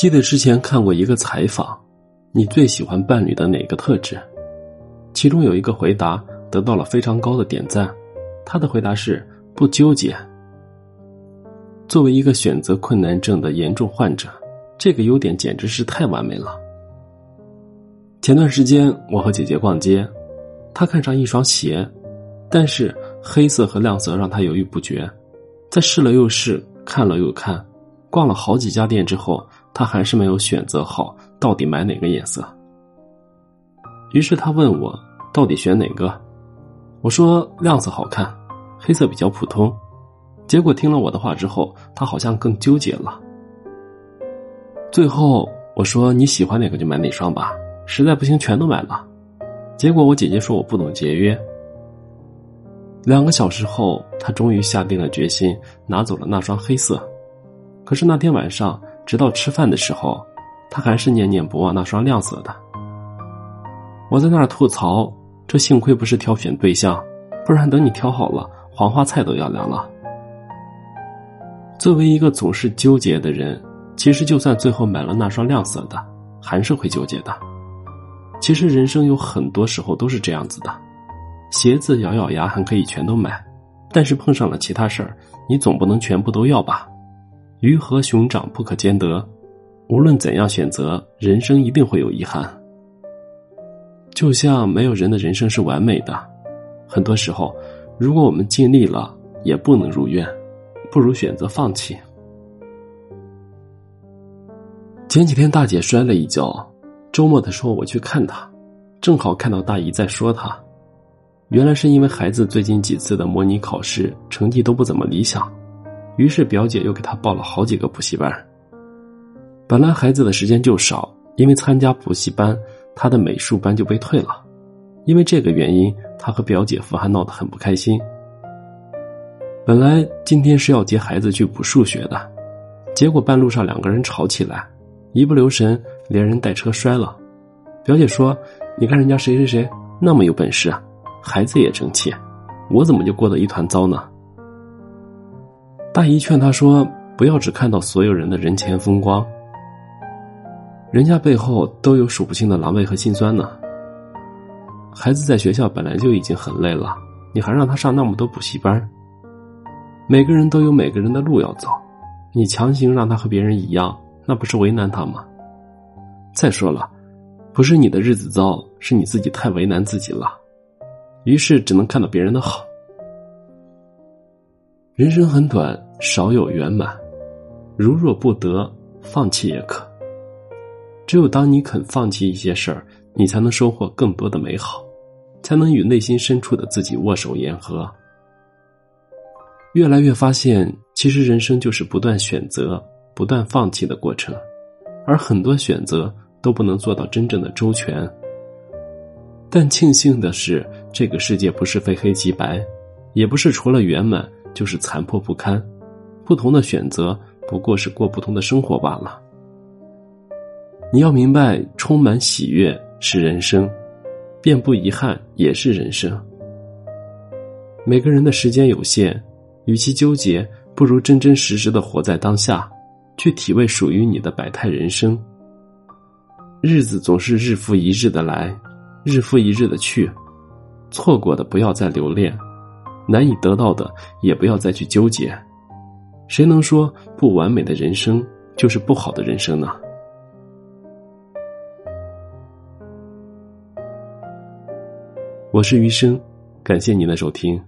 记得之前看过一个采访，你最喜欢伴侣的哪个特质？其中有一个回答得到了非常高的点赞，他的回答是不纠结。作为一个选择困难症的严重患者，这个优点简直是太完美了。前段时间我和姐姐逛街，她看上一双鞋，但是黑色和亮色让她犹豫不决，在试了又试，看了又看，逛了好几家店之后，他还是没有选择好到底买哪个颜色。于是他问我到底选哪个，我说亮色好看，黑色比较普通。结果听了我的话之后，他好像更纠结了。最后我说你喜欢哪个就买哪双吧，实在不行全都买了。结果我姐姐说我不懂节约。两个小时后，他终于下定了决心，拿走了那双黑色。可是那天晚上，直到吃饭的时候，他还是念念不忘那双亮色的。我在那儿吐槽：这幸亏不是挑选对象，不然等你挑好了，黄花菜都要凉了。作为一个总是纠结的人，其实就算最后买了那双亮色的，还是会纠结的。其实人生有很多时候都是这样子的，鞋子咬咬牙还可以全都买，但是碰上了其他事儿，你总不能全部都要吧？鱼和熊掌不可兼得，无论怎样选择，人生一定会有遗憾。就像没有人的人生是完美的，很多时候，如果我们尽力了，也不能如愿。不如选择放弃。前几天大姐摔了一跤，周末的时候我去看她，正好看到大姨在说她。原来是因为孩子最近几次的模拟考试成绩都不怎么理想，于是表姐又给他报了好几个补习班。本来孩子的时间就少，因为参加补习班，他的美术班就被退了。因为这个原因，他和表姐夫还闹得很不开心。本来今天是要接孩子去补数学的，结果半路上两个人吵起来，一不留神连人带车摔了。表姐说：“你看人家谁谁谁那么有本事啊，孩子也争气，我怎么就过得一团糟呢？”大姨劝他说：“不要只看到所有人的人前风光，人家背后都有数不清的狼狈和心酸呢。孩子在学校本来就已经很累了，你还让他上那么多补习班。”每个人都有每个人的路要走，你强行让他和别人一样，那不是为难他吗？再说了，不是你的日子糟，是你自己太为难自己了，于是只能看到别人的好。人生很短，少有圆满，如若不得，放弃也可。只有当你肯放弃一些事儿，你才能收获更多的美好，才能与内心深处的自己握手言和。越来越发现，其实人生就是不断选择、不断放弃的过程，而很多选择都不能做到真正的周全。但庆幸的是，这个世界不是非黑即白，也不是除了圆满就是残破不堪，不同的选择不过是过不同的生活罢了。你要明白，充满喜悦是人生，便不遗憾也是人生。每个人的时间有限。与其纠结，不如真真实实的活在当下，去体味属于你的百态人生。日子总是日复一日的来，日复一日的去，错过的不要再留恋，难以得到的也不要再去纠结。谁能说不完美的人生就是不好的人生呢？我是余生，感谢您的收听。